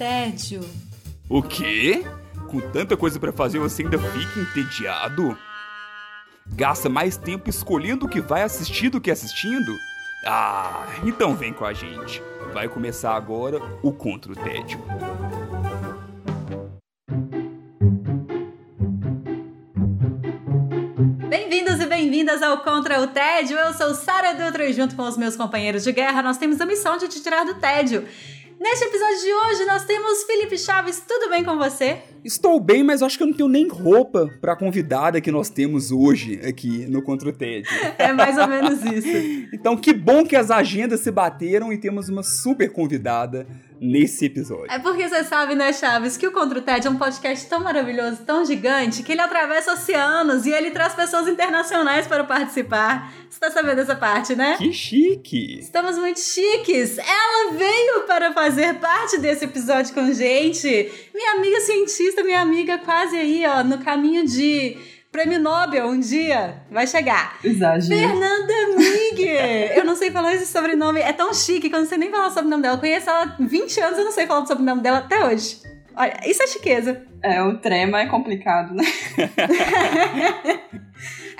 tédio. O quê? Com tanta coisa para fazer você ainda fica entediado? Gasta mais tempo escolhendo o que vai assistir do que assistindo? Ah, então vem com a gente. Vai começar agora o Contra o Tédio. Bem-vindos e bem-vindas ao Contra o Tédio. Eu sou Sara Dutra e junto com os meus companheiros de guerra nós temos a missão de te tirar do tédio. Neste episódio de hoje nós temos Felipe Chaves, tudo bem com você? Estou bem, mas acho que eu não tenho nem roupa para a convidada que nós temos hoje aqui no Contra o Tédio. É mais ou menos isso. então, que bom que as agendas se bateram e temos uma super convidada nesse episódio. É porque você sabe, né, Chaves, que o Contra o TED é um podcast tão maravilhoso, tão gigante, que ele atravessa oceanos e ele traz pessoas internacionais para participar. Você tá sabendo dessa parte, né? Que chique! Estamos muito chiques! Ela veio para fazer parte desse episódio com gente. Minha amiga cientista, minha amiga quase aí, ó, no caminho de Prêmio Nobel um dia vai chegar. Exagero. Fernanda Mig! eu não sei falar esse sobrenome. É tão chique que eu não sei nem falar o sobrenome dela. Eu conheço ela há 20 anos e eu não sei falar o sobrenome dela até hoje. Olha, isso é chiqueza. É, o trema é complicado, né?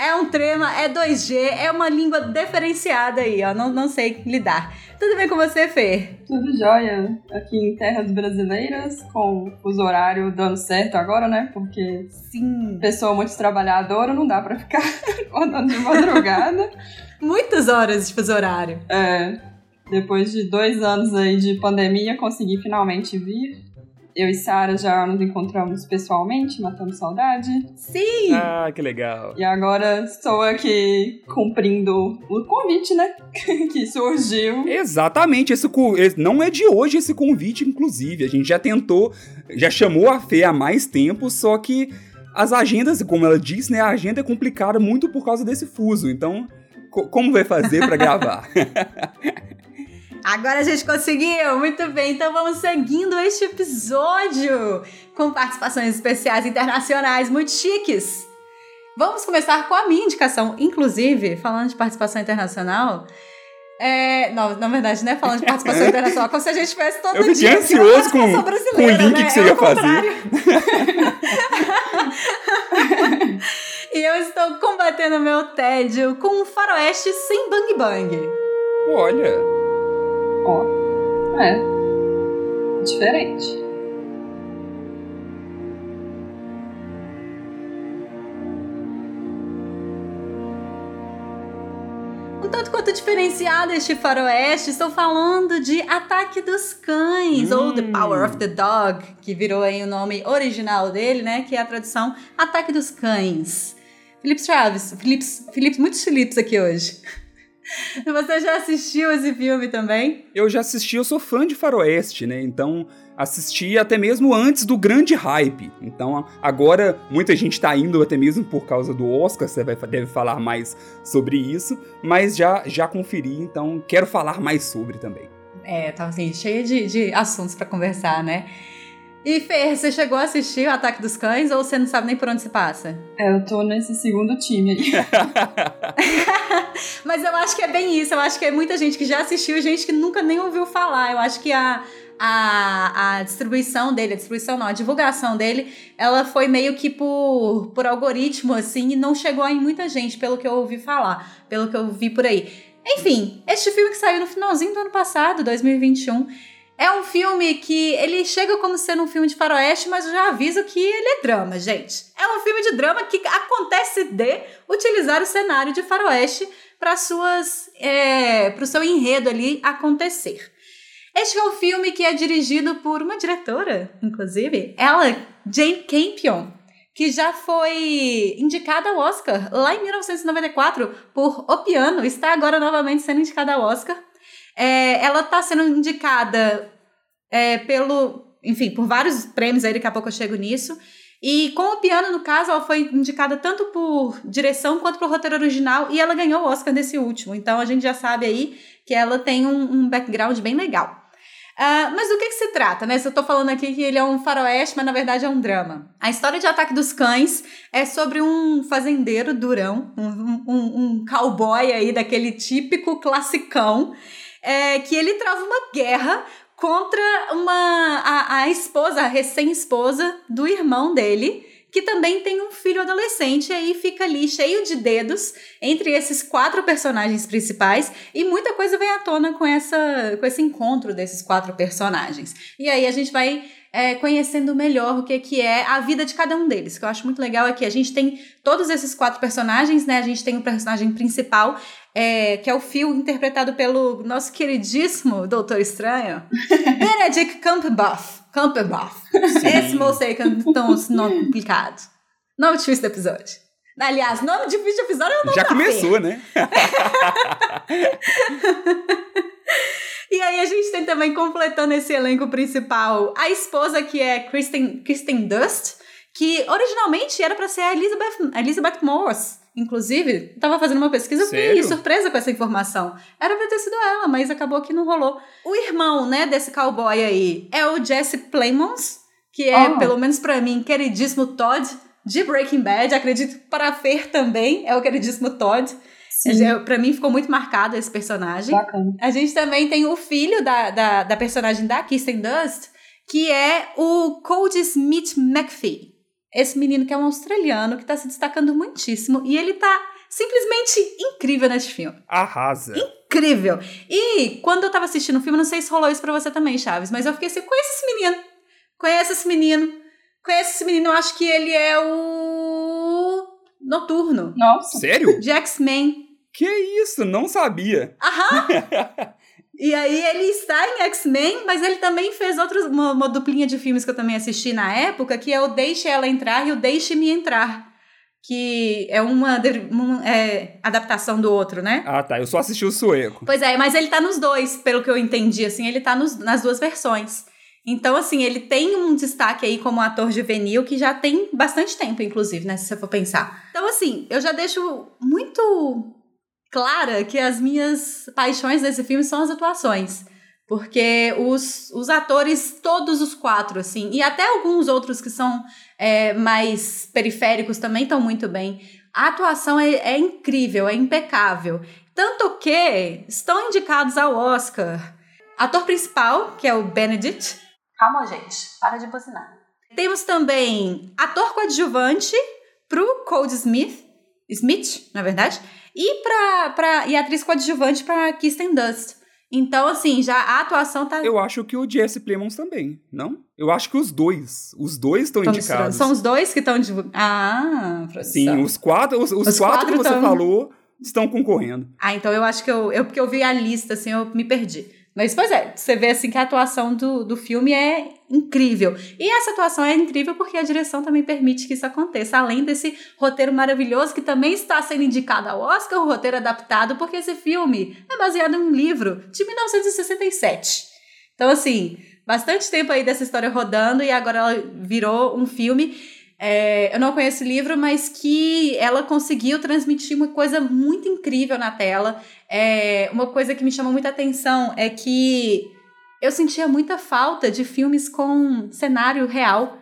é um trema, é 2G, é uma língua diferenciada aí, ó. Não, não sei lidar. Tudo bem com você, Fê? Tudo jóia. Aqui em terras brasileiras, com o horário dando certo agora, né? Porque Sim. pessoa muito trabalhadora não dá pra ficar acordando de madrugada. Muitas horas de fuso horário. É. Depois de dois anos aí de pandemia, consegui finalmente vir eu e Sara já nos encontramos pessoalmente, matando saudade. Sim! Ah, que legal. E agora estou aqui cumprindo o convite, né? que surgiu. Exatamente, esse não é de hoje esse convite, inclusive. A gente já tentou, já chamou a Fê há mais tempo, só que as agendas, como ela disse, né? A agenda é complicada muito por causa desse fuso. Então, como vai fazer para gravar? Agora a gente conseguiu! Muito bem, então vamos seguindo este episódio com participações especiais internacionais muito chiques. Vamos começar com a minha indicação, inclusive, falando de participação internacional. É, não, na verdade, né? Falando de participação internacional, como se a gente tivesse todo eu dia. Eu ansioso com, com o link né? que você é ia fazer. e eu estou combatendo meu tédio com um faroeste sem bang bang. Olha. Ó, é. Diferente. Um tanto quanto diferenciado este faroeste, estou falando de Ataque dos Cães, hum. ou The Power of the Dog, que virou aí o nome original dele, né? Que é a tradução Ataque dos Cães. Felipe Traves, Felipe, Felipe, muitos Filipes aqui hoje. Você já assistiu esse filme também? Eu já assisti, eu sou fã de faroeste, né? Então assisti até mesmo antes do grande hype. Então agora muita gente tá indo até mesmo por causa do Oscar, você vai, deve falar mais sobre isso, mas já, já conferi, então quero falar mais sobre também. É, tá assim, cheia de, de assuntos para conversar, né? E Fer, você chegou a assistir o Ataque dos Cães ou você não sabe nem por onde se passa? É, eu tô nesse segundo time aí. Mas eu acho que é bem isso. Eu acho que é muita gente que já assistiu e gente que nunca nem ouviu falar. Eu acho que a, a, a distribuição dele, a distribuição não, a divulgação dele, ela foi meio que por, por algoritmo, assim, e não chegou em muita gente, pelo que eu ouvi falar, pelo que eu vi por aí. Enfim, este filme que saiu no finalzinho do ano passado, 2021 é um filme que ele chega como sendo um filme de faroeste, mas eu já aviso que ele é drama, gente. É um filme de drama que acontece de utilizar o cenário de faroeste para suas é, para o seu enredo ali acontecer. Este é um filme que é dirigido por uma diretora, inclusive, ela, Jane Campion, que já foi indicada ao Oscar lá em 1994 por O Piano, está agora novamente sendo indicada ao Oscar é, ela está sendo indicada é, pelo, enfim, por vários prêmios aí, daqui a pouco eu chego nisso. E com o piano, no caso, ela foi indicada tanto por direção quanto por roteiro original e ela ganhou o Oscar nesse último. Então a gente já sabe aí que ela tem um, um background bem legal. Uh, mas do que, que se trata, né? Se eu tô falando aqui que ele é um faroeste, mas na verdade é um drama. A história de Ataque dos Cães é sobre um fazendeiro durão, um, um, um cowboy aí daquele típico classicão, é, que ele trava uma guerra contra uma a, a esposa, a recém-esposa do irmão dele, que também tem um filho adolescente, e aí fica ali cheio de dedos entre esses quatro personagens principais, e muita coisa vem à tona com, essa, com esse encontro desses quatro personagens. E aí a gente vai é, conhecendo melhor o que, que é a vida de cada um deles. O que eu acho muito legal é que a gente tem todos esses quatro personagens, né? A gente tem o personagem principal, é, que é o Phil, interpretado pelo nosso queridíssimo Doutor Estranho, Benedict Cumberbatch. Cumberbatch. Esse moço aí que é tão nome complicado. Nome difícil do episódio. Aliás, nome difícil do episódio é o nome Já começou, né? E aí a gente tem também completando esse elenco principal a esposa que é Kristen, Kristen Dust, que originalmente era para ser a Elizabeth, Elizabeth Moss. Inclusive, tava fazendo uma pesquisa, Sério? fiquei surpresa com essa informação. Era pra ter sido ela, mas acabou que não rolou. O irmão, né, desse cowboy aí é o Jesse Plemons, que é, Oh. pelo menos pra mim, queridíssimo Todd de Breaking Bad. Acredito que para Fer também é o queridíssimo Todd. Pra mim ficou muito marcado esse personagem. bacana. A gente também tem o filho da, da, da personagem da Kirsten Dust, que é o Cody Smith McPhee. Esse menino que é um australiano que tá se destacando muitíssimo e ele tá simplesmente incrível nesse filme. Arrasa. Incrível! E quando eu tava assistindo o filme, não sei se rolou isso pra você também, Chaves, mas eu fiquei assim, conhece esse menino? Conhece esse menino? Conhece esse menino? Eu acho que ele é o... Noturno, Nossa, Sério? de X-Men. Que isso? Não sabia. Aham! e aí ele está em X-Men, mas ele também fez outros, uma, uma duplinha de filmes que eu também assisti na época, que é o Deixe Ela Entrar e o Deixe-me Entrar. Que é uma, uma, é, adaptação do outro, né? Ah, tá. Eu só assisti o sueco. Pois é, mas ele tá nos dois, pelo que eu entendi, assim, ele tá nos- nas duas versões. Então, assim, ele tem um destaque aí como ator juvenil que já tem bastante tempo, inclusive, né? Se você for pensar. Então, assim, eu já deixo muito clara que as minhas paixões desse filme são as atuações. Porque os, os atores, todos os quatro, assim, e até alguns outros que são é, mais periféricos também estão muito bem. A atuação é, é incrível, é impecável. Tanto que estão indicados ao Oscar. Ator principal, que é o Benedict. Calma, gente. Para de buzinar. Temos também ator coadjuvante pro Code Smith. Smith, na verdade. E, pra, pra, e atriz coadjuvante pra Kirsten Dust. Então, assim, já a atuação tá. Eu acho que o Jesse Plemons também, não? Eu acho que os dois. Os dois estão misturando. indicados. São os dois que estão divulgando. Ah, produção. Sim, os quatro, os, os Os quatro, quatro que você tão- falou estão concorrendo. Ah, então eu acho que eu, eu. Porque eu vi a lista, assim, eu me perdi. Mas, pois é, você vê assim que a atuação do, do filme é incrível. E essa atuação é incrível porque a direção também permite que isso aconteça. Além desse roteiro maravilhoso que também está sendo indicado ao Oscar, o roteiro adaptado, porque esse filme é baseado em um livro de 1967. Então, assim, bastante tempo aí dessa história rodando e agora ela virou um filme. É, eu não conheço o livro, mas que ela conseguiu transmitir uma coisa muito incrível na tela. É, uma coisa que me chamou muita atenção é que eu sentia muita falta de filmes com cenário real,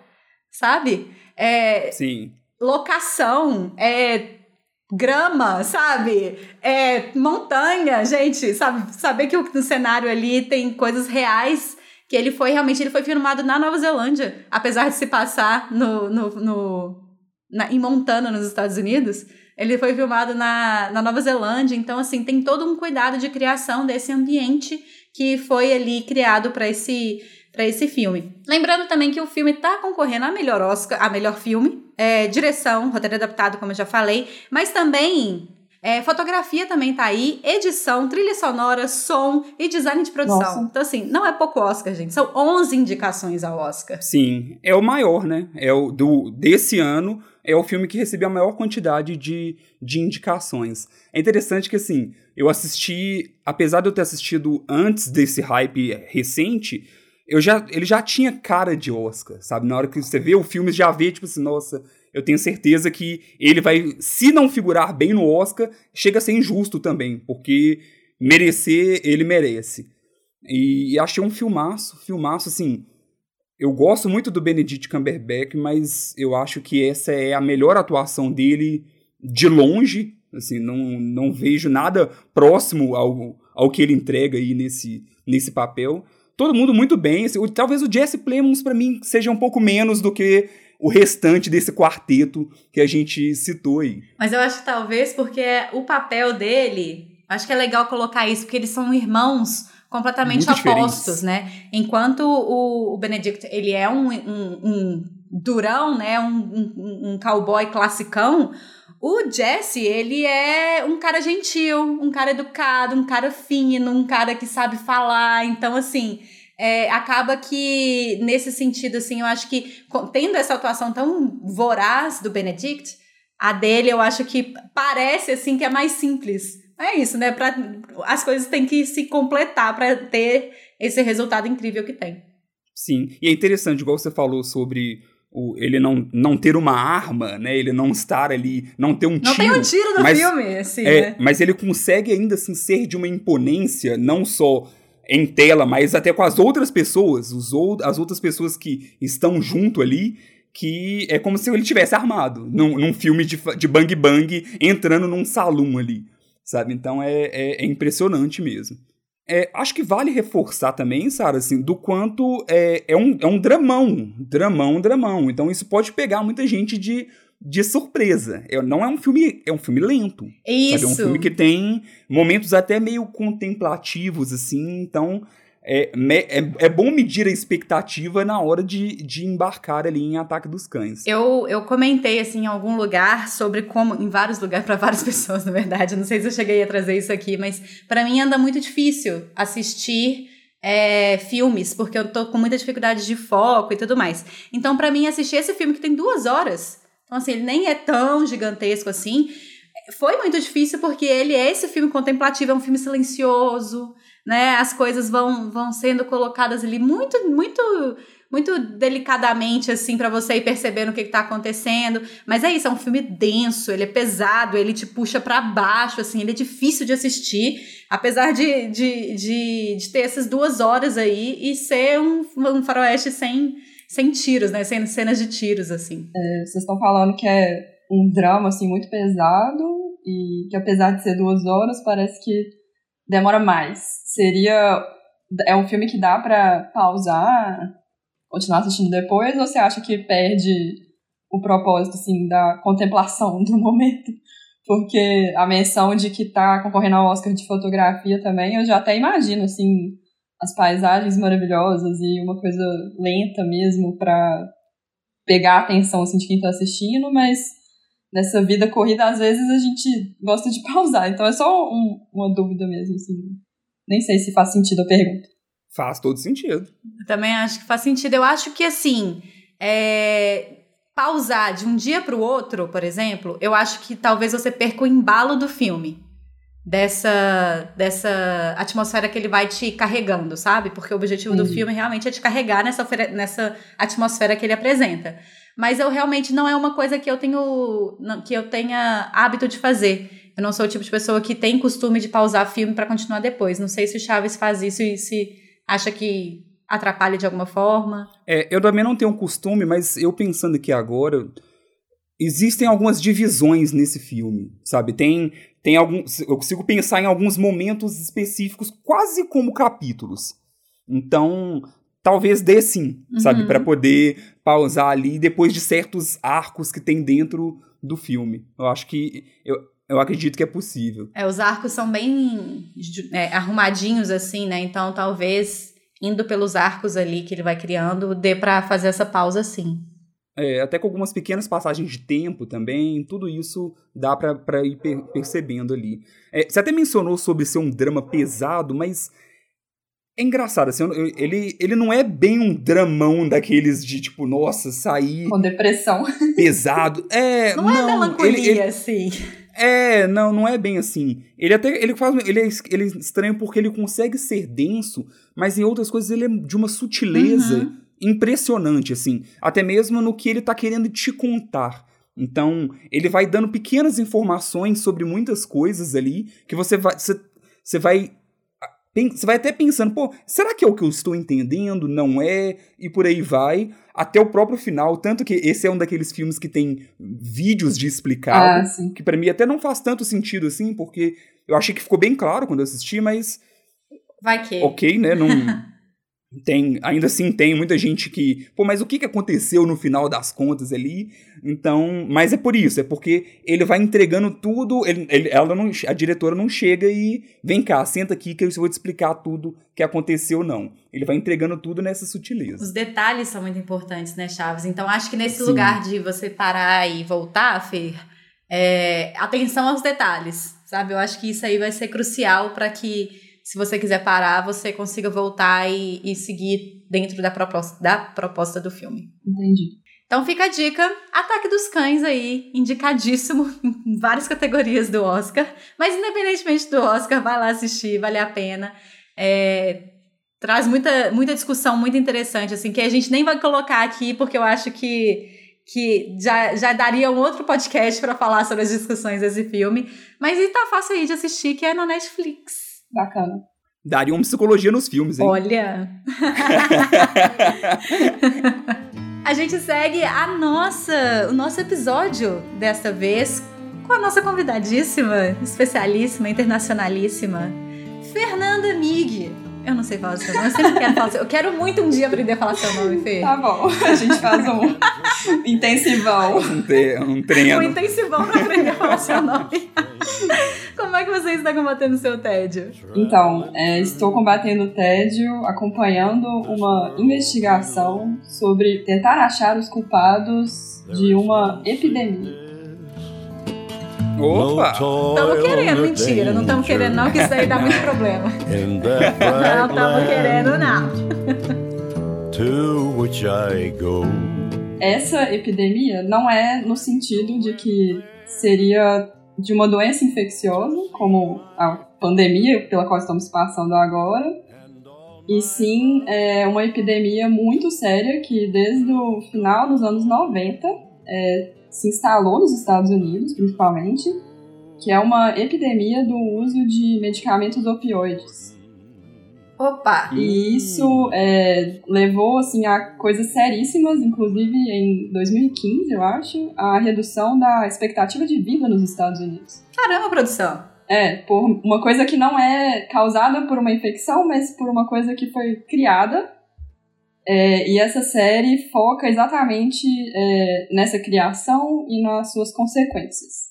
sabe? É, Sim. locação, é grama, sabe? É montanha, gente, sabe? Saber que o, no cenário ali tem coisas reais, que ele foi realmente, ele foi filmado na Nova Zelândia, apesar de se passar no, no, no na, em Montana, nos Estados Unidos. Ele foi filmado na, na Nova Zelândia, então, assim, tem todo um cuidado de criação desse ambiente que foi ali criado para esse para esse filme. Lembrando também que o filme está concorrendo a melhor Oscar, a melhor filme, é, direção, roteiro adaptado, como eu já falei, mas também é, fotografia também tá aí, edição, trilha sonora, som e design de produção. Nossa. Então, assim, não é pouco Oscar, gente. São 11 indicações ao Oscar. Sim, é o maior, né? É o do desse ano, é o filme que recebeu a maior quantidade de, de indicações. É interessante que assim, eu assisti, apesar de eu ter assistido antes desse hype recente, eu já, ele já tinha cara de Oscar, sabe? Na hora que você vê o filme, já vê, tipo assim, nossa, eu tenho certeza que ele vai, se não figurar bem no Oscar, chega a ser injusto também, porque merecer, ele merece. E, e achei um filmaço, filmaço, assim, eu gosto muito do Benedict Cumberbatch, mas eu acho que essa é a melhor atuação dele de longe. Assim, não, não vejo nada próximo ao, ao que ele entrega aí nesse, nesse papel. todo mundo muito bem. Assim, talvez o Jesse Plemons, para mim, seja um pouco menos do que o restante desse quarteto que a gente citou aí. Mas eu acho que talvez porque o papel dele, acho que é legal colocar isso, porque eles são irmãos completamente Muito opostos, diferentes. né? Enquanto o, o Benedict, ele é um, um, um durão, né? Um, um, um cowboy classicão, o Jesse, ele é um cara gentil, um cara educado, um cara fino, um cara que sabe falar. Então, assim, é, acaba que, nesse sentido, assim, eu acho que, tendo essa atuação tão voraz do Benedict, a dele eu acho que parece, assim, que é mais simples. É isso, né? Pra, as coisas têm que se completar para ter esse resultado incrível que tem. Sim, e é interessante, igual você falou sobre o, ele não, não ter uma arma, né? Ele não estar ali, não ter um não tiro. Não tem um tiro no mas, filme, assim, é, né? Mas ele consegue ainda assim ser de uma imponência, não só em tela, mas até com as outras pessoas, os, as outras pessoas que estão junto ali, que é como se ele tivesse armado num, num filme de, de bang bang entrando num salão ali, sabe? Então é, é, é impressionante mesmo. É, acho que vale reforçar também, Sara, assim, do quanto é, é, um, é um dramão. Dramão, dramão. Então isso pode pegar muita gente de, de surpresa. É, não é um filme. É um filme lento. Isso. Sabe? É um filme que tem momentos até meio contemplativos, assim. Então é, é, é bom medir a expectativa na hora de, de embarcar ali em Ataque dos Cães. Eu, eu comentei, assim, em algum lugar sobre como, em vários lugares, para várias pessoas, na verdade, não sei se eu cheguei a trazer isso aqui, mas para mim anda muito difícil assistir é, filmes, porque eu tô com muita dificuldade de foco e tudo mais. Então, para mim, assistir esse filme que tem duas horas, então, assim, ele nem é tão gigantesco assim, foi muito difícil porque ele é esse filme contemplativo, é um filme silencioso, né? As coisas vão, vão sendo colocadas ali muito, muito, muito delicadamente, assim, para você ir percebendo o que, está acontecendo. Mas é isso, é um filme denso, ele é pesado, ele te puxa para baixo, assim, ele é difícil de assistir, apesar de, de, de, de ter essas duas horas aí e ser um, um faroeste sem, sem tiros, né? Sem cenas de tiros, assim. É, vocês estão falando que é um drama, assim, muito pesado e que apesar de ser duas horas, parece que demora mais. Seria. É um filme que dá para pausar, continuar assistindo depois, ou você acha que perde o propósito, assim, da contemplação do momento? Porque a menção de que tá concorrendo ao Oscar de fotografia também, eu já até imagino, assim, as paisagens maravilhosas e uma coisa lenta mesmo para pegar a atenção assim, de quem tá assistindo, mas nessa vida corrida, às vezes a gente gosta de pausar. Então é só um, uma dúvida mesmo, assim. Nem sei se faz sentido a pergunta. Faz todo sentido. Eu também acho que faz sentido. Eu acho que, assim, é... pausar de um dia para o outro, por exemplo, eu acho que talvez você perca o embalo do filme. Dessa, dessa atmosfera que ele vai te carregando, sabe? Porque o objetivo do filme realmente é te carregar nessa, nessa atmosfera que ele apresenta mas eu realmente não é uma coisa que eu tenho que eu tenha hábito de fazer. Eu não sou o tipo de pessoa que tem costume de pausar filme para continuar depois. Não sei se o Chaves faz isso e se acha que atrapalha de alguma forma. É, eu também não tenho um costume, mas eu pensando aqui agora, existem algumas divisões nesse filme, sabe? Tem tem alguns, eu consigo pensar em alguns momentos específicos quase como capítulos. Então, talvez dê sim, uhum. sabe? para poder pausar ali depois de certos arcos que tem dentro do filme. Eu acho que. Eu, eu acredito que é possível. É, os arcos são bem é, arrumadinhos, assim, né? Então talvez indo pelos arcos ali que ele vai criando, dê para fazer essa pausa sim. É, até com algumas pequenas passagens de tempo também, tudo isso dá para ir per percebendo ali. É, você até mencionou sobre ser um drama pesado, mas é engraçado, assim, ele, ele não é bem um dramão daqueles de, tipo, nossa, sair... Com depressão. Pesado. É, não, é não é melancolia, ele, ele, assim. É, não, não é bem assim. Ele até, ele faz, ele é, ele é estranho porque ele consegue ser denso, mas em outras coisas ele é de uma sutileza uhum. Impressionante, assim. Até mesmo no que ele tá querendo te contar. Então, ele vai dando pequenas informações sobre muitas coisas ali, que você vai, você, você vai você vai até pensando, pô, será que é o que eu estou entendendo? Não é? E por aí vai, até o próprio final. Tanto que esse é um daqueles filmes que tem vídeos de explicado, ah, que para mim até não faz tanto sentido assim, porque eu achei que ficou bem claro quando eu assisti, mas. Vai que. Ok, né? Não. tem, ainda assim tem muita gente que, pô, mas o que, que aconteceu no final das contas ali? Então, mas é por isso, é porque ele vai entregando tudo, ele, ele, ela não, a diretora não chega e vem cá, senta aqui que eu vou te explicar tudo que aconteceu não. Ele vai entregando tudo nessa sutileza. Os detalhes são muito importantes, né, Chaves? Então acho que nesse Sim. lugar de você parar e voltar, Fer, é, atenção aos detalhes, sabe? Eu acho que isso aí vai ser crucial para que se você quiser parar, você consiga voltar e, e seguir dentro da proposta, da proposta do filme. Entendi. Então fica a dica, Ataque dos Cães aí, indicadíssimo em várias categorias do Oscar. Mas independentemente do Oscar, vai lá assistir, vale a pena. É, traz muita, muita discussão muito interessante, assim, que a gente nem vai colocar aqui, porque eu acho que, que já, já daria um outro podcast para falar sobre as discussões desse filme. Mas e tá fácil aí de assistir, que é no Netflix. Bacana. Daria uma psicologia nos filmes, hein? Olha! a gente segue a nossa, o nosso episódio desta vez com a nossa convidadíssima, especialíssima, internacionalíssima, Fernanda Mig. Eu não sei falar seu nome, eu sempre quero falar seu Eu quero muito um dia aprender a falar seu nome, Fê. Tá bom, a gente faz um intensivão. Um, te, um treino. Um intensivão pra aprender a falar seu nome. Como é que você está combatendo o seu tédio? Então, é, estou combatendo o tédio acompanhando uma investigação sobre tentar achar os culpados de uma epidemia. Opa! Estamos querendo, mentira. Não estamos querendo, não, que isso aí dá muito problema. não estamos querendo, não. to which I go. Essa epidemia não é no sentido de que seria de uma doença infecciosa, como a pandemia pela qual estamos passando agora, e sim é uma epidemia muito séria que desde o final dos anos 90 é, se instalou nos Estados Unidos, principalmente, que é uma epidemia do uso de medicamentos opioides. Opa! E isso é, levou assim a coisas seríssimas, inclusive em 2015, eu acho, a redução da expectativa de vida nos Estados Unidos. Caramba, produção! É, por uma coisa que não é causada por uma infecção, mas por uma coisa que foi criada é, e essa série foca exatamente é, nessa criação e nas suas consequências.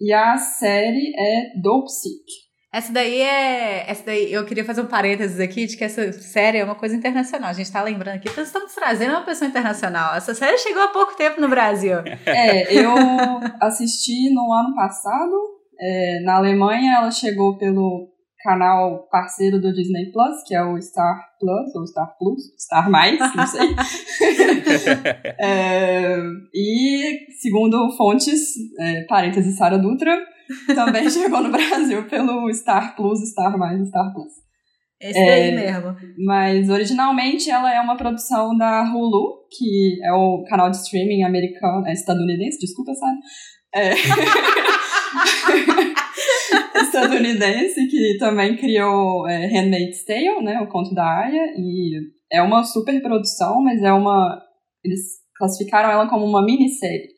E a série é Dope Sick. Essa daí é. Essa daí, eu queria fazer um parênteses aqui de que essa série é uma coisa internacional. A gente tá lembrando aqui, nós estamos trazendo uma pessoa internacional. Essa série chegou há pouco tempo no Brasil. É, eu assisti no ano passado. É, na Alemanha, ela chegou pelo canal parceiro do Disney Plus, que é o Star Plus, ou Star Plus, Star Mais, não sei. é, e, segundo fontes, é, parênteses Sara Dutra, também chegou no Brasil pelo Star Plus, Star Mais, Star Plus. Esse daí é, mesmo. Mas originalmente ela é uma produção da Hulu, que é o canal de streaming americano, é estadunidense, desculpa, Sara. É. estadunidense que também criou é, Handmaid's Tale, né, o conto da Aya, e é uma super produção, mas é uma eles classificaram ela como uma minissérie.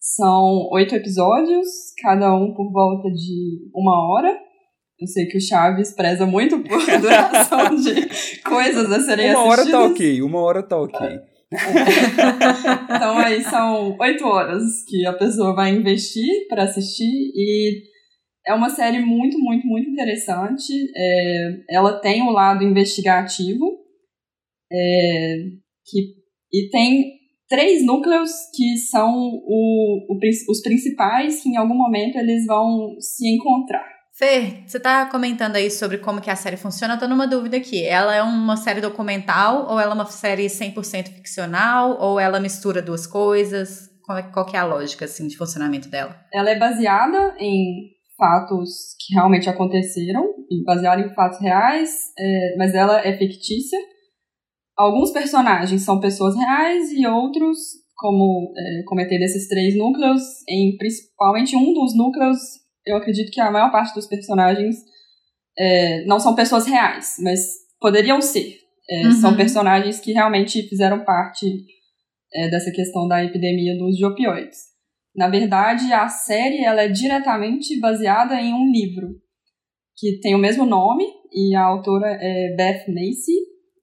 São oito episódios, cada um por volta de uma hora. Eu sei que o Chaves preza muito por duração de coisas a serem uma assistidas. Uma hora tá ok, uma hora tá ok. É. então aí são oito horas que a pessoa vai investir para assistir e é uma série muito, muito, muito interessante. É, ela tem o um lado investigativo é, que, e tem três núcleos que são o, o, os principais que em algum momento eles vão se encontrar. Fer, você está comentando aí sobre como que a série funciona, eu tô numa dúvida aqui. Ela é uma série documental ou ela é uma série 100% ficcional ou ela mistura duas coisas? Qual, é, qual que é a lógica assim de funcionamento dela? Ela é baseada em fatos que realmente aconteceram, baseada em fatos reais, é, mas ela é fictícia. Alguns personagens são pessoas reais e outros, como é, comentei desses três núcleos, em principalmente um dos núcleos, eu acredito que a maior parte dos personagens é, não são pessoas reais, mas poderiam ser. É, uhum. São personagens que realmente fizeram parte é, dessa questão da epidemia dos de opioides. Na verdade, a série ela é diretamente baseada em um livro que tem o mesmo nome e a autora é Beth Macy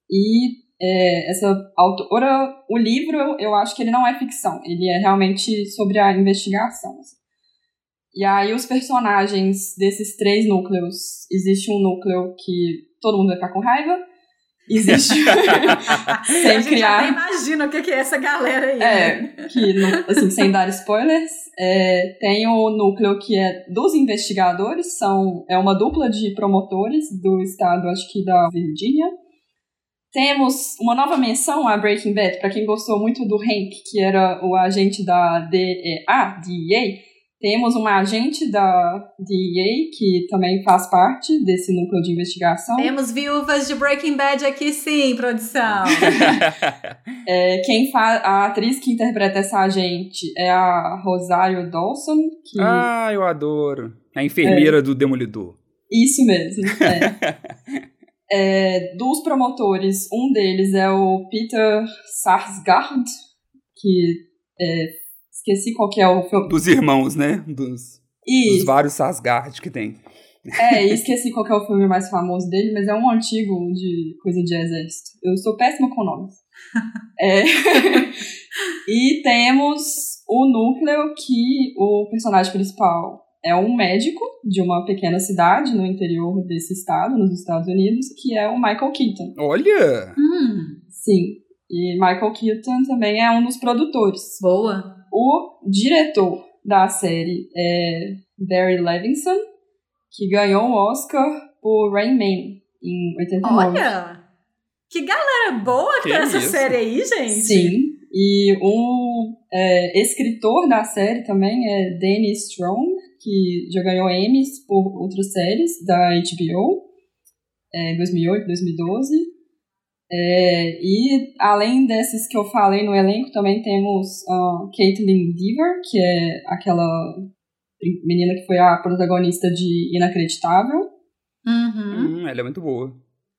E é, essa autora, o livro, eu acho que ele não é ficção, ele é realmente sobre a investigação. Assim. E aí os personagens desses três núcleos, existe um núcleo que todo mundo vai ficar com raiva, existe sem criar. imagina o que é essa galera aí. É, né? que assim, sem dar spoilers, é, tem o núcleo que é dos investigadores, são é uma dupla de promotores do estado, acho que da Virgínia. Temos uma nova menção a Breaking Bad, para quem gostou muito do Hank, que era o agente da DEA, DEA, temos uma agente da DEA que também faz parte desse núcleo de investigação. Temos viúvas de Breaking Bad aqui sim, produção. é, quem faz a atriz que interpreta essa agente é a Rosário Dawson. Que... Ah, eu adoro. A enfermeira é. do Demolidor. Isso mesmo. É. É, dos promotores, um deles é o Peter Sarsgaard, que é, esqueci qual que é o filme. Dos irmãos, né? Dos, dos vários Sarsgaard que tem. É, e esqueci qual que é o filme mais famoso dele, mas é um antigo de coisa de exército. Eu sou péssima com nomes. é. e temos o núcleo que o personagem principal é um médico de uma pequena cidade no interior desse estado, nos Estados Unidos, que é o Michael Keaton. Olha! Hum. Sim. E Michael Keaton também é um dos produtores. Boa. O diretor da série é Barry Levinson, que ganhou o um Oscar por Rain Man em 89. Olha! Que galera boa que, que tá essa série aí, gente! Sim. E o é, escritor da série também é Danny Strong, que já ganhou Emmys por outras séries da HBO, é, em 2008, 2012. É, e além desses que eu falei no elenco, também temos uh, Caitlin Deaver, que é aquela menina que foi a protagonista de Inacreditável. Uhum. Hum, ela é muito boa.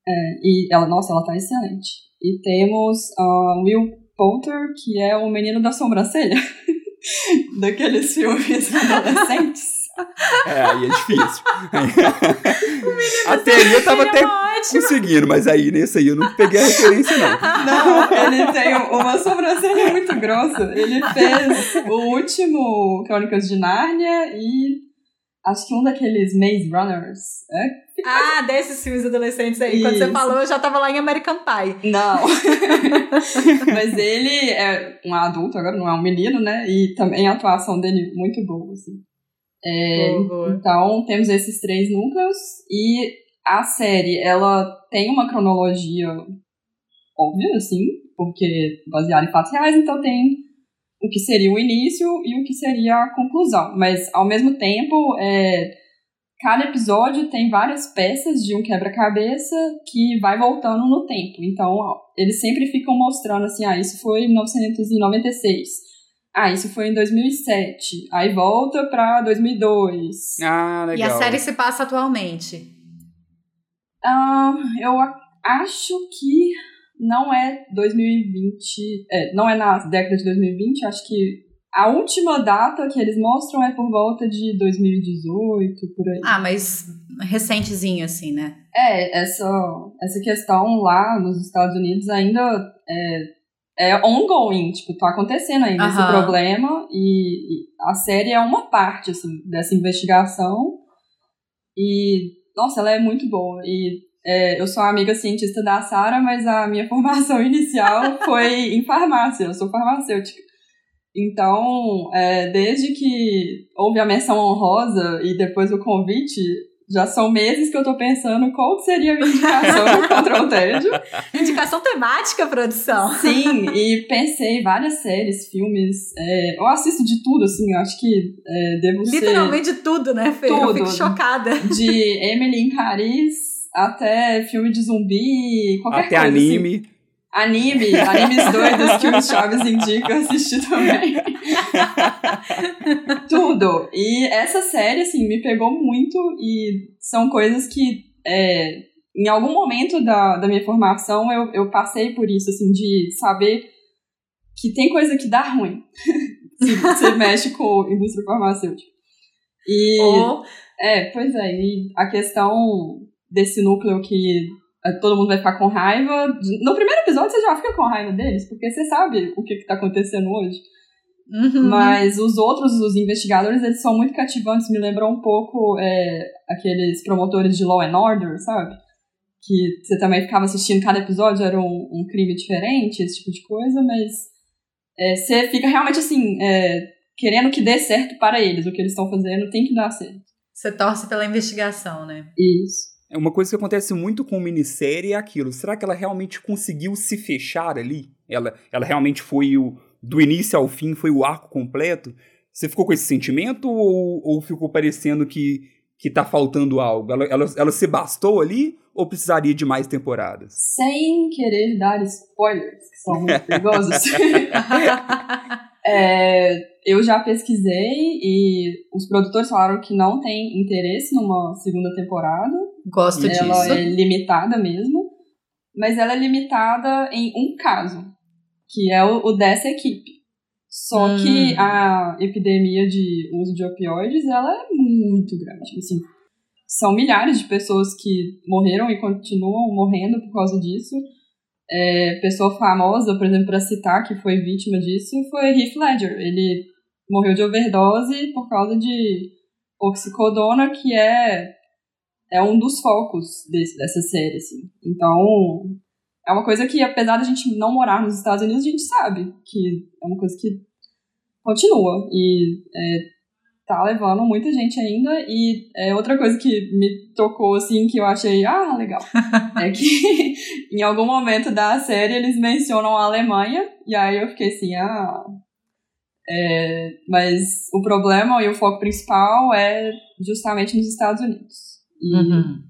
É, e ela, nossa, ela tá excelente. E temos uh, Will Poulter, que é o menino da sobrancelha. Daqueles filmes adolescentes. É, aí é difícil. até aí eu tava até ótimo. conseguindo, mas aí nesse aí eu não peguei a referência, não. Não, ele tem uma sobrancelha muito grossa. Ele fez o último Crônicas de Nárnia e acho que um daqueles Maze Runners. É? Ah, desses filmes adolescentes aí. Isso. Quando você falou, eu já tava lá em American Pie. Não. Mas ele é um adulto, agora não é um menino, né? E também a atuação dele muito boa, assim. É, boa, boa. Então, temos esses três núcleos e a série, ela tem uma cronologia óbvia, assim, porque baseada em fatos reais, então tem o que seria o início e o que seria a conclusão. Mas, ao mesmo tempo, é, cada episódio tem várias peças de um quebra-cabeça que vai voltando no tempo. Então, eles sempre ficam mostrando assim, ah, isso foi em 1996 ah, isso foi em 2007. Aí volta pra 2002. Ah, legal. E a série se passa atualmente? Ah, eu acho que não é 2020. É, não é na década de 2020. Acho que a última data que eles mostram é por volta de 2018, por aí. Ah, mas recentezinho, assim, né? É, essa, essa questão lá nos Estados Unidos ainda é, é ongoing, tipo, tá acontecendo ainda uhum. esse problema e, e, a série é uma parte, assim, dessa investigação e, nossa, ela é muito boa e é, eu sou amiga cientista da Sara, mas a minha formação inicial foi em farmácia, eu sou farmacêutica. Então, é, desde que houve a menção honrosa e depois o convite, já são meses que eu tô pensando qual seria a minha indicação contra o tédio. Indicação temática, produção. Sim, e pensei em várias séries, filmes. É, eu assisto de tudo, assim, eu acho que é, devo Literalmente ser... Literalmente tudo, né, Fê? Tudo. Eu fico chocada. De Emily em Paris até filme de zumbi, qualquer até coisa. Até anime. Assim. Anime, animes doidos que o Chaves indica assistir também. Tudo. E essa série, assim, me pegou muito e são coisas que é, em algum momento da, da minha formação eu, eu passei por isso, assim, de saber que tem coisa que dá ruim se você mexe com indústria farmacêutica. E. Oh. É, pois é. E a questão desse núcleo que todo mundo vai ficar com raiva. No primeiro episódio você já fica com raiva deles, porque você sabe o que, que tá acontecendo hoje. Uhum. Mas os outros, os investigadores, eles são muito cativantes, me lembram um pouco é, aqueles promotores de Law and Order, sabe? Que você também ficava assistindo cada episódio, era um, um crime diferente, esse tipo de coisa, mas é, você fica realmente assim, é, querendo que dê certo para eles, o que eles estão fazendo tem que dar certo. Você torce pela investigação, né? Isso. É uma coisa que acontece muito com minissérie é aquilo. Será que ela realmente conseguiu se fechar ali? Ela, ela realmente foi o. Do início ao fim, foi o arco completo? Você ficou com esse sentimento ou, ou ficou parecendo que, que tá faltando algo? Ela, ela, ela se bastou ali ou precisaria de mais temporadas? Sem querer dar spoilers, que são muito perigosos. é, eu já pesquisei e os produtores falaram que não tem interesse numa segunda temporada. Gosto ela disso. é limitada mesmo, mas ela é limitada em um caso, que é o, o dessa equipe. Só Hum. que a epidemia de uso de opioides, ela é muito grande. Assim, são milhares de pessoas que morreram e continuam morrendo por causa disso. É, pessoa famosa, por exemplo, para citar, que foi vítima disso, foi Heath Ledger. Ele morreu de overdose por causa de oxicodona, que é, é um dos focos desse, dessa série. Assim. Então, é uma coisa que, apesar da gente não morar nos Estados Unidos, a gente sabe que é uma coisa que continua. E é, tá levando muita gente ainda. E é outra coisa que me tocou, assim, que eu achei, ah, legal. é que em algum momento da série eles mencionam a Alemanha. E aí eu fiquei assim, ah. É, mas o problema e o foco principal é justamente nos Estados Unidos. E Uhum.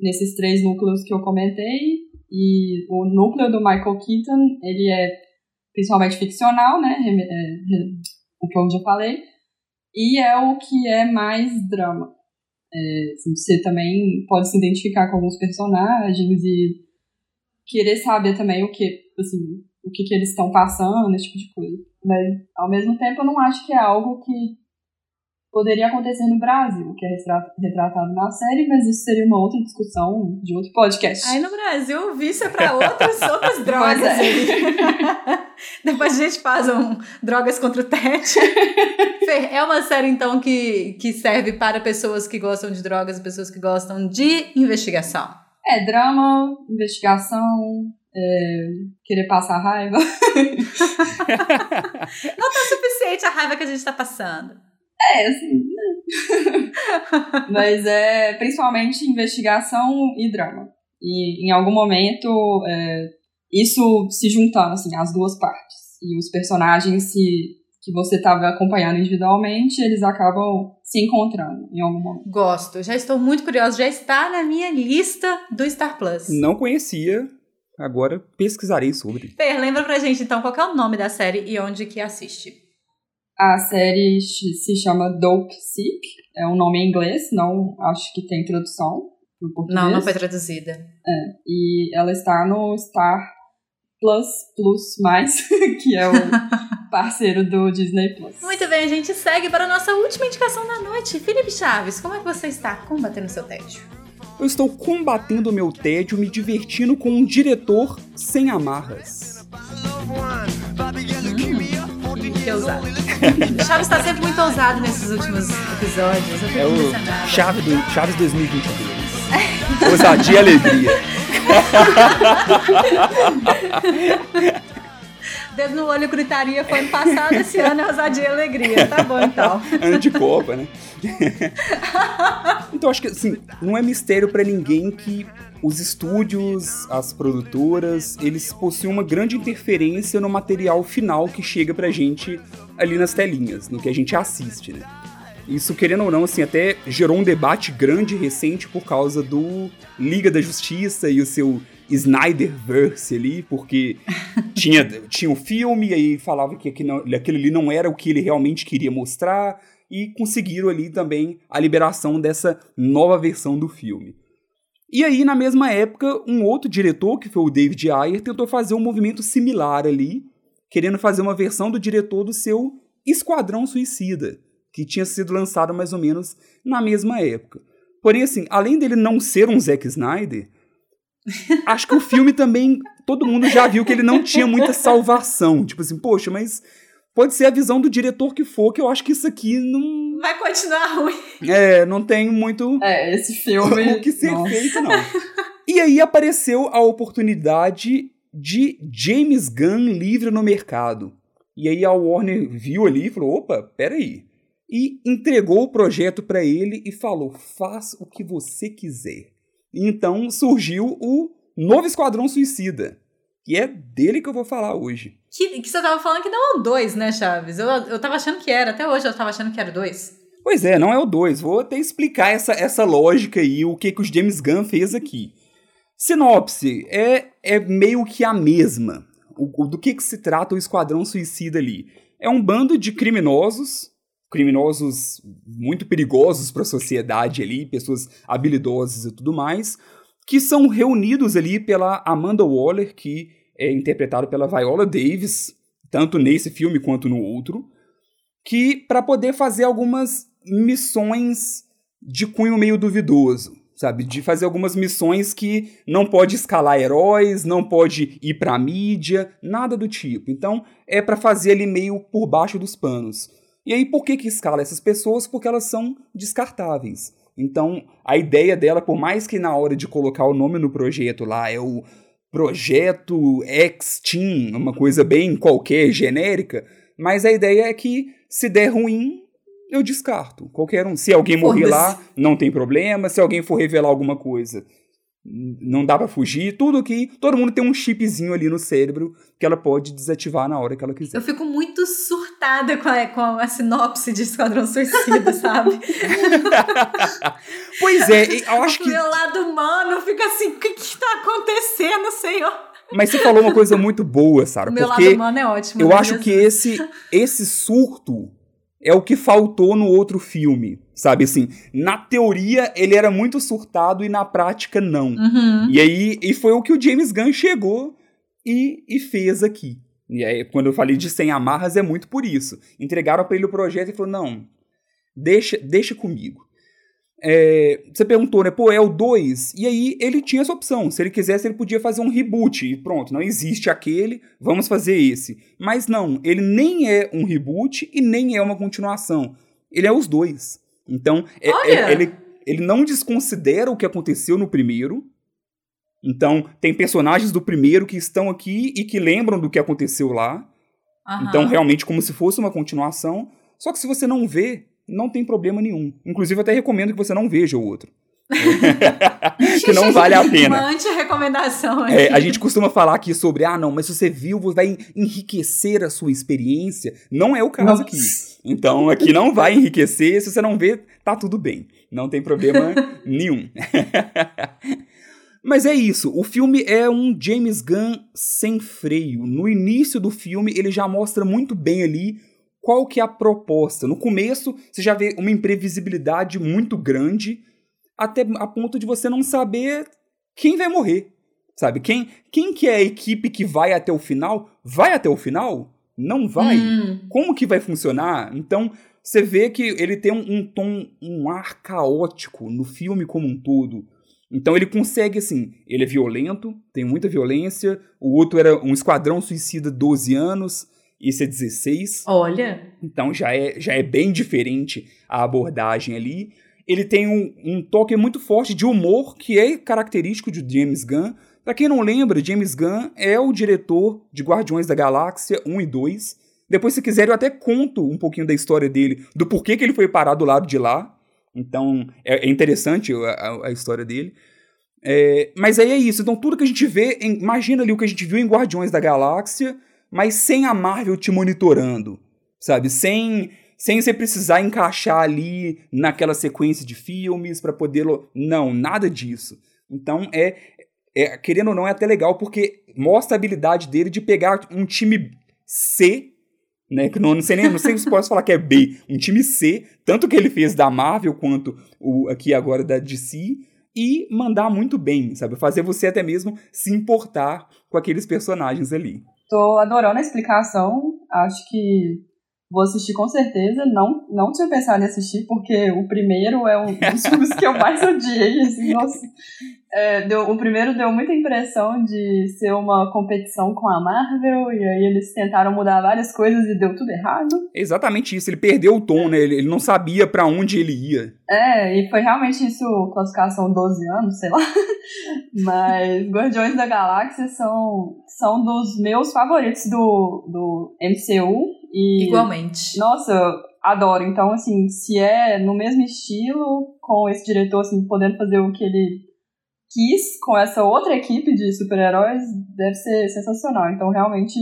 Nesses três núcleos que eu comentei. E o núcleo do Michael Keaton, ele é principalmente ficcional, né? é, O que eu já falei. E é o que é mais drama. É, assim, você também pode se identificar com alguns personagens e querer saber também o que, assim, o que, que eles estão passando, esse tipo de coisa. Mas, ao mesmo tempo, eu não acho que é algo que poderia acontecer no Brasil, que é retra- retratado na série, mas isso seria uma outra discussão de outro podcast. Aí no Brasil, o vício é pra outras, outras drogas. Pois é. Depois a gente faz um Drogas contra o. Fer, é uma série, então, que, que serve para pessoas que gostam de drogas e pessoas que gostam de investigação. É, drama, investigação, é, querer passar raiva. Não tá suficiente a raiva que a gente tá passando. É, assim. né? Mas é principalmente investigação e drama. E em algum momento, é, isso se juntando, assim, as duas partes. E os personagens se, que você estava acompanhando individualmente, eles acabam se encontrando em algum momento. Gosto. Já estou muito curiosa. Já está na minha lista do Star Plus. Não conhecia, agora pesquisarei sobre. Fer, lembra pra gente, então, qual é o nome da série e onde que assiste? A série se chama Dope Sick, é um nome em inglês, não acho que tem tradução para português. Não, não foi traduzida. E ela está no Star Plus Plus Mais, que é o parceiro do Disney Plus. Muito bem, a gente segue para a nossa última indicação da noite. Felipe Chaves, como é que você está combatendo seu tédio? Eu estou combatendo o meu tédio, me divertindo com um diretor sem amarras. Que ousado. Chaves está sempre muito ousado nesses últimos episódios. Eu fico É o impressionada. Chave do, Chaves 2022. Ousadia e alegria. Dedo no olho, gritaria foi ano passado, esse ano é ousadia e alegria. Tá bom, então. Ano de Copa, né? então acho que assim, não é mistério pra ninguém que os estúdios, as produtoras, eles possuem uma grande interferência no material final que chega pra gente ali nas telinhas, no que a gente assiste, né? Isso, querendo ou não, assim, até gerou um debate grande recente por causa do Liga da Justiça e o seu Snyderverse ali, porque tinha, tinha um filme e aí falava que aquilo ali não era o que ele realmente queria mostrar e conseguiram ali também a liberação dessa nova versão do filme. E aí, na mesma época, um outro diretor, que foi o David Ayer, tentou fazer um movimento similar ali, querendo fazer uma versão do diretor do seu Esquadrão Suicida, que tinha sido lançado mais ou menos na mesma época. Porém, assim, além dele não ser um Zack Snyder, acho que o filme também, todo mundo já viu que ele não tinha muita salvação. Tipo assim, poxa, mas pode ser a visão do diretor que for, que eu acho que isso aqui não. Vai continuar ruim. É, não tem muito. É, esse filme. o que ser Nossa. feito, não. E aí apareceu a oportunidade de James Gunn livre no mercado. E aí a Warner viu ali e falou: opa, peraí. E entregou o projeto para ele e falou: faz o que você quiser. E então surgiu o novo Esquadrão Suicida. E é dele que eu vou falar hoje. Que, que você tava falando que não é o 2, né, Chaves? Eu, eu tava achando que era, até hoje eu tava achando que era o 2. Pois é, não é o 2. Vou até explicar essa, essa lógica aí, o que, que o James Gunn fez aqui. Sinopse é, é meio que a mesma. O, do que, que se trata o Esquadrão Suicida ali? É um bando de criminosos, criminosos muito perigosos para a sociedade ali, pessoas habilidosas e tudo mais, que são reunidos ali pela Amanda Waller, que é interpretado pela Viola Davis, tanto nesse filme quanto no outro, que para poder fazer algumas missões de cunho meio duvidoso, sabe, de fazer algumas missões que não pode escalar heróis, não pode ir para mídia, nada do tipo. Então, é para fazer ali meio por baixo dos panos. E aí por que que escala essas pessoas? Porque elas são descartáveis. Então, a ideia dela, por mais que na hora de colocar o nome no projeto lá é o projeto X-Team, uma coisa bem qualquer, genérica, mas a ideia é que se der ruim, eu descarto. Qualquer um. Se alguém morrer lá, não tem problema. Se alguém for revelar alguma coisa, não dá para fugir. Tudo que. Todo mundo tem um chipzinho ali no cérebro que ela pode desativar na hora que ela quiser. Eu fico muito surtada com a, com a sinopse de Esquadrão Suicida, sabe? pois é, eu acho que. O meu lado humano fica assim: o que, que tá acontecendo, Senhor? Mas você falou uma coisa muito boa, Sara. O meu porque lado humano é ótimo. Eu acho que esse, esse surto é o que faltou no outro filme. Sabe assim, na teoria ele era muito surtado e na prática não. Uhum. E aí e foi o que o James Gunn chegou e, e fez aqui. E aí, quando eu falei de sem amarras, é muito por isso. Entregaram para ele o projeto e falou: não, deixa, deixa comigo. É, você perguntou, né? Pô, é o 2? E aí ele tinha essa opção. Se ele quisesse, ele podia fazer um reboot. E pronto, não existe aquele, vamos fazer esse. Mas não, ele nem é um reboot e nem é uma continuação. Ele é os dois. Então, é, é, ele, ele não desconsidera o que aconteceu no primeiro. Então, tem personagens do primeiro que estão aqui e que lembram do que aconteceu lá. Uhum. Então, realmente, como se fosse uma continuação. Só que se você não vê, não tem problema nenhum. Inclusive, eu até recomendo que você não veja o outro. que não vale a pena. Uma anti-recomendação. É, a gente costuma falar aqui sobre, ah, não, mas se você viu, vai enriquecer a sua experiência. Não é o caso Nossa. aqui. Então, aqui não vai enriquecer. Se você não vê, tá tudo bem. Não tem problema nenhum. Mas é isso, o filme é um James Gunn sem freio. No início do filme, ele já mostra muito bem ali qual que é a proposta. No começo, você já vê uma imprevisibilidade muito grande, até a ponto de você não saber quem vai morrer. Sabe? Quem, quem que é a equipe que vai até o final? Vai até o final? Não vai? Hum. Como que vai funcionar? Então, você vê que ele tem um, um tom, um ar caótico no filme como um todo. Então ele consegue, assim, ele é violento, tem muita violência. O outro era um esquadrão suicida 12 anos esse é 16. Olha! Então já é, já é bem diferente a abordagem ali. Ele tem um, um toque muito forte de humor que é característico de James Gunn. Pra quem não lembra, James Gunn é o diretor de Guardiões da Galáxia 1 e 2. Depois, se quiser, eu até conto um pouquinho da história dele, do porquê que ele foi parar do lado de lá. Então, é, é interessante a, a, a, história dele. É, mas aí é isso. Então, tudo que a gente vê, imagina ali o que a gente viu em Guardiões da Galáxia, mas sem a Marvel te monitorando, sabe? Sem sem você precisar encaixar ali naquela sequência de filmes para poder não, nada disso. Então é, é querendo ou não é até legal porque mostra a habilidade dele de pegar um time C né? Que não, não sei nem, não sei se posso falar que é B, um time C, tanto que ele fez da Marvel quanto o aqui agora da DC, e mandar muito bem, sabe? Fazer você até mesmo se importar com aqueles personagens ali. Tô adorando a explicação. Acho que vou assistir com certeza. Não, não tinha pensado em assistir, porque o primeiro é um dos filmes que eu mais odiei. Assim, nossa. é, deu, o primeiro deu muita impressão de ser uma competição com a Marvel, e aí eles tentaram mudar várias coisas e deu tudo errado. Exatamente isso, ele perdeu o tom, né? Ele, ele não sabia para onde ele ia. É, e foi realmente isso, classificação 12 anos, sei lá. Mas Guardiões da Galáxia são, são dos meus favoritos do, do MCU. E, Igualmente. Nossa, adoro. Então, assim, se é no mesmo estilo, com esse diretor, assim, podendo fazer o que ele quis com essa outra equipe de super-heróis, deve ser sensacional. Então, realmente,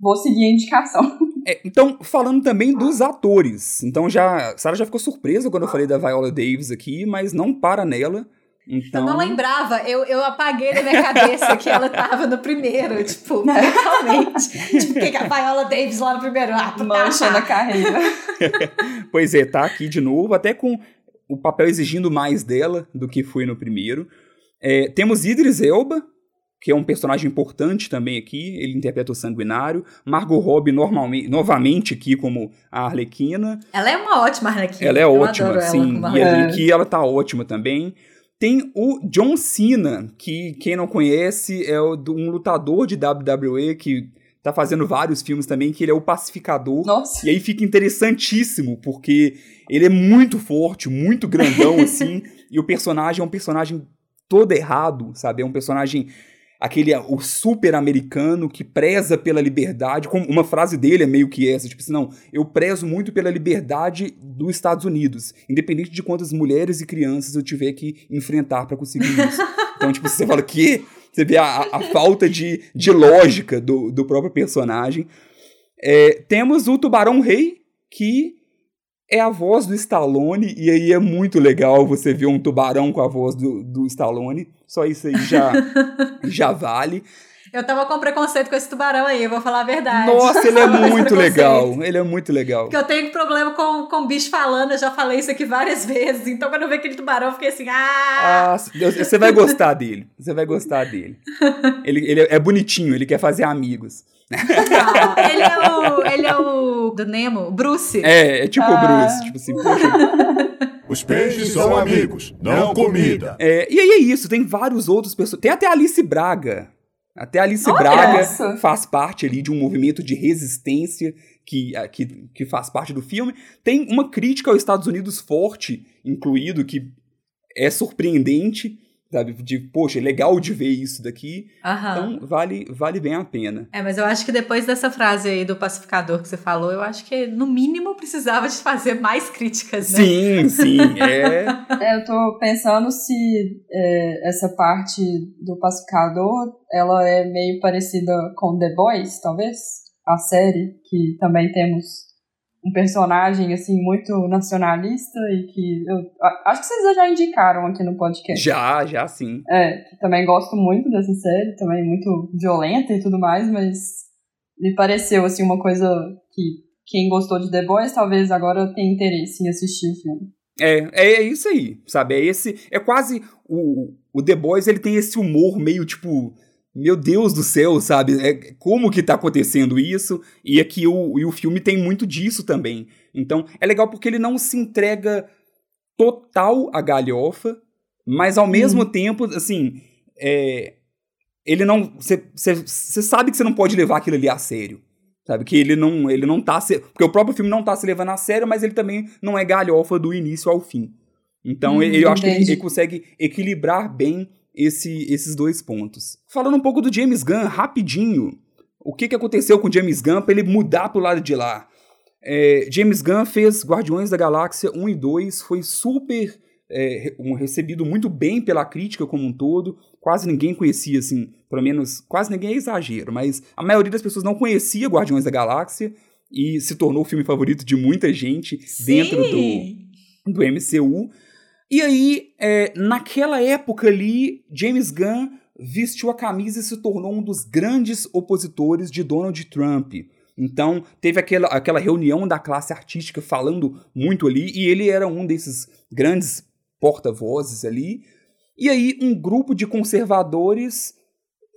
vou seguir a indicação. É, então, falando também dos atores. Então, já. Sarah já ficou surpresa quando eu falei da Viola Davis aqui, mas não para nela. Então... Eu não lembrava, eu, eu apaguei da minha cabeça que ela tava no primeiro, tipo, mentalmente. tipo, que a Viola Davis lá no primeiro ato. Mancha na carreira. pois é, tá aqui de novo, até com o papel exigindo mais dela do que foi no primeiro. É, temos Idris Elba, que é um personagem importante também aqui, ele interpreta o Sanguinário. Margot Robbie normalmente, novamente aqui como a Arlequina. Ela é uma ótima Arlequina. Ela é Eu ótima, sim. e aqui ela tá ótima também. Tem o John Cena, que quem não conhece é um lutador de WWE que tá fazendo vários filmes também, que ele é o pacificador. Nossa. E aí fica interessantíssimo, porque ele é muito forte, muito grandão, assim, e o personagem é um personagem todo errado, sabe? É um personagem aquele o super americano que preza pela liberdade, como uma frase dele é meio que essa, tipo assim, não, eu prezo muito pela liberdade dos Estados Unidos, independente de quantas mulheres e crianças eu tiver que enfrentar para conseguir isso. Então, tipo, você fala que você vê a, a falta de, de lógica do, do próprio personagem. É, temos o Tubarão Rei, que é a voz do Stallone, e aí é muito legal você ver um tubarão com a voz do, do Stallone. Só isso aí já, já vale. Eu tava com preconceito com esse tubarão aí, eu vou falar a verdade. Nossa, ele é muito legal. Ele é muito legal. Porque eu tenho problema com, com bicho falando, eu já falei isso aqui várias vezes. Então, quando eu vi aquele tubarão, eu fiquei assim, ah! ah você vai gostar dele. Você vai gostar dele. Ele, ele é bonitinho, ele quer fazer amigos. Ah, ele, é o, ele é o do Nemo, Bruce. É, é tipo ah. o Bruce, tipo assim, poxa. Os peixes são amigos, não comida. É, e aí é isso, tem vários outros pessoas. Tem até a Alice Braga. Até Alice Braga essa. faz parte ali de um movimento de resistência que, que, que faz parte do filme. Tem uma crítica aos Estados Unidos forte, incluído, que é surpreendente sabe? De, poxa, é legal de ver isso daqui. Então, vale, vale bem a pena. É, mas eu acho que depois dessa frase aí do pacificador que você falou, eu acho que, no mínimo, precisava de fazer mais críticas, né? Sim, sim, é. é eu tô pensando se é, essa parte do pacificador, ela é meio parecida com The Boys, talvez? A série, que também temos um personagem assim muito nacionalista e que eu acho que vocês já indicaram aqui no podcast. Já, já sim. É, também gosto muito dessa série, também muito violenta e tudo mais, mas me pareceu assim uma coisa que quem gostou de The Boys talvez agora tenha interesse em assistir o filme. É, é, é isso aí, sabe? É esse, é quase o, o The Boys, ele tem esse humor meio tipo meu Deus do céu, sabe? É, como que tá acontecendo isso? E aqui o, e o filme tem muito disso também. Então, é legal porque ele não se entrega total à galhofa, mas ao mesmo hum. tempo, assim, é, ele não. Você sabe que você não pode levar aquilo ali a sério. Sabe? Que ele não, ele não tá. Se, porque o próprio filme não tá se levando a sério, mas ele também não é galhofa do início ao fim. Então, hum, eu acho que ele, ele consegue equilibrar bem esse, esses dois pontos. Falando um pouco do James Gunn, rapidinho. O que, que aconteceu com o James Gunn para ele mudar pro lado de lá? É, James Gunn fez Guardiões da Galáxia 1 e 2, foi super é, um, recebido muito bem pela crítica como um todo. Quase ninguém conhecia, assim, pelo menos, quase ninguém é exagero, mas a maioria das pessoas não conhecia Guardiões da Galáxia e se tornou o filme favorito de muita gente Sim. dentro do, do MCU. E aí, é, naquela época ali, James Gunn vestiu a camisa e se tornou um dos grandes opositores de Donald Trump. Então, teve aquela, aquela reunião da classe artística falando muito ali, e ele era um desses grandes porta-vozes ali. E aí, um grupo de conservadores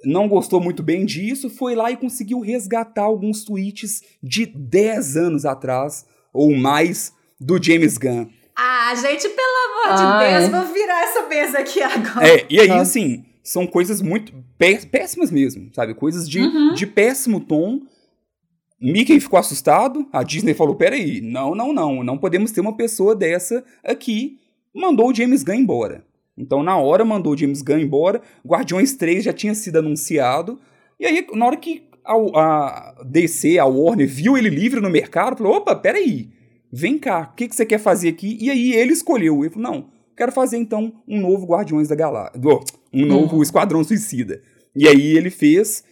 não gostou muito bem disso, foi lá e conseguiu resgatar alguns tweets de 10 anos atrás ou mais do James Gunn. Ah, gente, pelo amor ah, de Deus, é. vou virar essa mesa aqui agora. É, e aí, assim, são coisas muito péssimas mesmo, sabe? Coisas de, uhum. de péssimo tom. Mickey ficou assustado, a Disney falou: peraí, não, não, não, não podemos ter uma pessoa dessa aqui. Mandou o James Gunn embora. Então, na hora, mandou o James Gunn embora. Guardiões 3 já tinha sido anunciado. E aí, na hora que a, a DC, a Warner, viu ele livre no mercado, falou: opa, peraí, vem cá, o que, que você quer fazer aqui? E aí ele escolheu. Ele falou: não, quero fazer então um novo Guardiões da Galáxia. Um novo uhum. Esquadrão Suicida. E aí ele fez.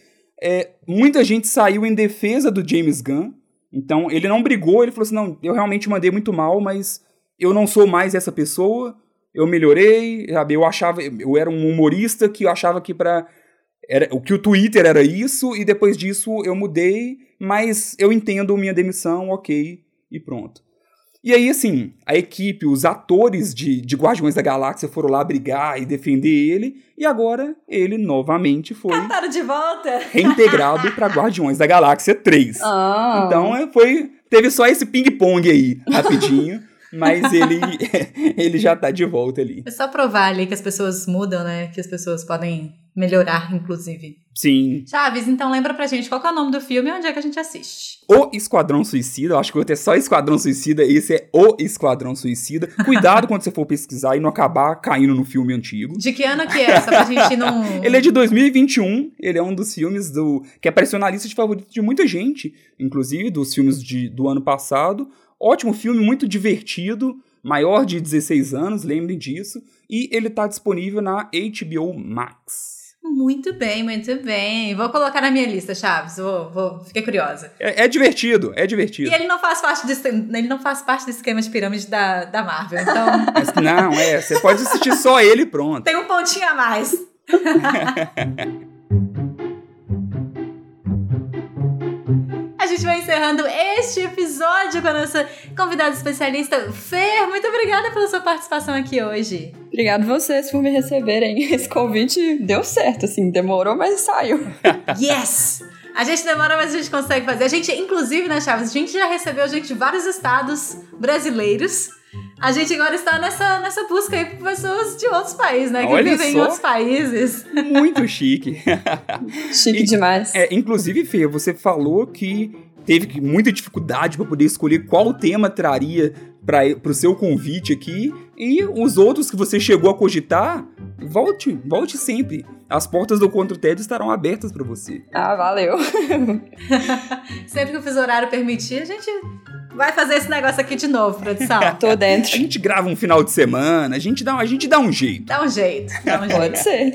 É, muita gente saiu em defesa do James Gunn. Então ele não brigou, ele falou assim: não, eu realmente mandei muito mal, mas eu não sou mais essa pessoa eu melhorei, sabe? Eu achava, eu era um humorista que eu achava que para era o que o Twitter era isso e depois disso eu mudei, mas eu entendo minha demissão, ok e pronto. E aí, assim, a equipe, os atores de, de Guardiões da Galáxia foram lá brigar e defender ele, e agora ele novamente foi. Cataram de volta! Reintegrado para Guardiões da Galáxia 3. Oh. Ah. Então é, foi. Teve só esse ping-pong aí, rapidinho. Mas ele, ele já tá de volta ali. É só provar ali que as pessoas mudam, né? Que as pessoas podem melhorar, inclusive. Sim. Chaves, então lembra pra gente qual é o nome do filme e onde é que a gente assiste. O Esquadrão Suicida, eu acho que vou ter só Esquadrão Suicida, esse é O Esquadrão Suicida. Cuidado quando você for pesquisar e não acabar caindo no filme antigo. De que ano que é? Só pra gente não... ele é de 2021, ele é um dos filmes do que apareceu na lista de favoritos de muita gente, inclusive dos filmes de, do ano passado. Ótimo filme, muito divertido, maior de 16 anos, lembrem disso, e ele está disponível na HBO Max. Muito bem, muito bem. Vou colocar na minha lista, Chaves. Vou, vou, fiquei curiosa. É, é, divertido, é divertido. E ele não faz parte desse, ele não faz parte do esquema de pirâmide da, da Marvel, então. Mas, não, é. Você pode assistir só ele, pronto. Tem um pontinho a mais. gente vai encerrando este episódio com a nossa convidada especialista, Fer. Muito obrigada pela sua participação aqui hoje. Obrigado vocês por me receberem. Esse convite deu certo, assim, demorou, mas saiu. yes! A gente demora, mas a gente consegue fazer. A gente, inclusive, né, Chaves? A gente já recebeu gente de vários estados brasileiros. A gente agora está nessa, nessa busca aí por pessoas de outros países, né? Que vivem só. em outros países. Muito chique. chique e, demais. É, inclusive, Fê, você falou que teve muita dificuldade para poder escolher qual tema traria para o seu convite aqui. E os outros que você chegou a cogitar, volte, volte sempre. As portas do Contra o Tédio estarão abertas para você. Ah, valeu. sempre que o fuso horário permitir, a gente vai fazer esse negócio aqui de novo, produção. Tô dentro. A gente grava um final de semana, a gente dá, a gente dá um jeito. Dá um jeito. Dá um Pode ser.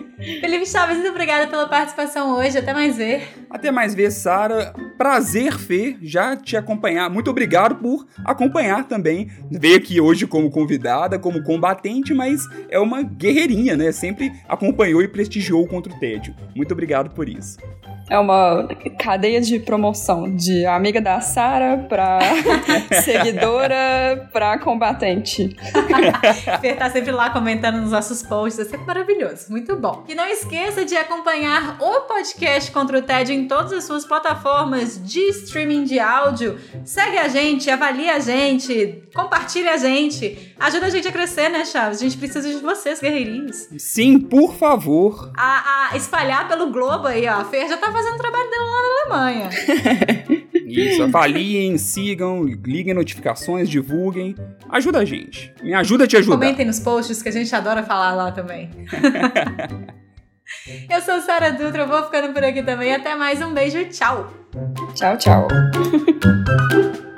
Felipe Chaves, muito obrigada pela participação hoje. Até mais ver. Até mais ver, Sara. Prazer, Fê, já te acompanhar. Muito obrigado por acompanhar também. Veio aqui hoje como convidada, como combatente, mas é uma guerreirinha, né? Sempre acompanhou e prestigiou contra o tédio. Muito obrigado por isso é uma cadeia de promoção de amiga da Sara pra seguidora pra combatente. Fer tá sempre lá comentando nos nossos posts, é sempre maravilhoso, muito bom. E não esqueça de acompanhar o podcast Contra o TED em todas as suas plataformas de streaming de áudio. Segue a gente, avalia a gente, compartilha a gente, ajuda a gente a crescer, né, Chaves? A gente precisa de vocês, guerreirinhos. Sim, por favor. A, a espalhar pelo globo aí, ó. A Fer já tá fazendo o trabalho dela lá na Alemanha. Isso, avaliem, sigam, liguem notificações, divulguem. Ajuda a gente. Me ajuda a te ajudar. Comentem nos posts que a gente adora falar lá também. Eu sou Sara Dutra, eu vou ficando por aqui também. Até mais, um beijo, tchau. Tchau, tchau.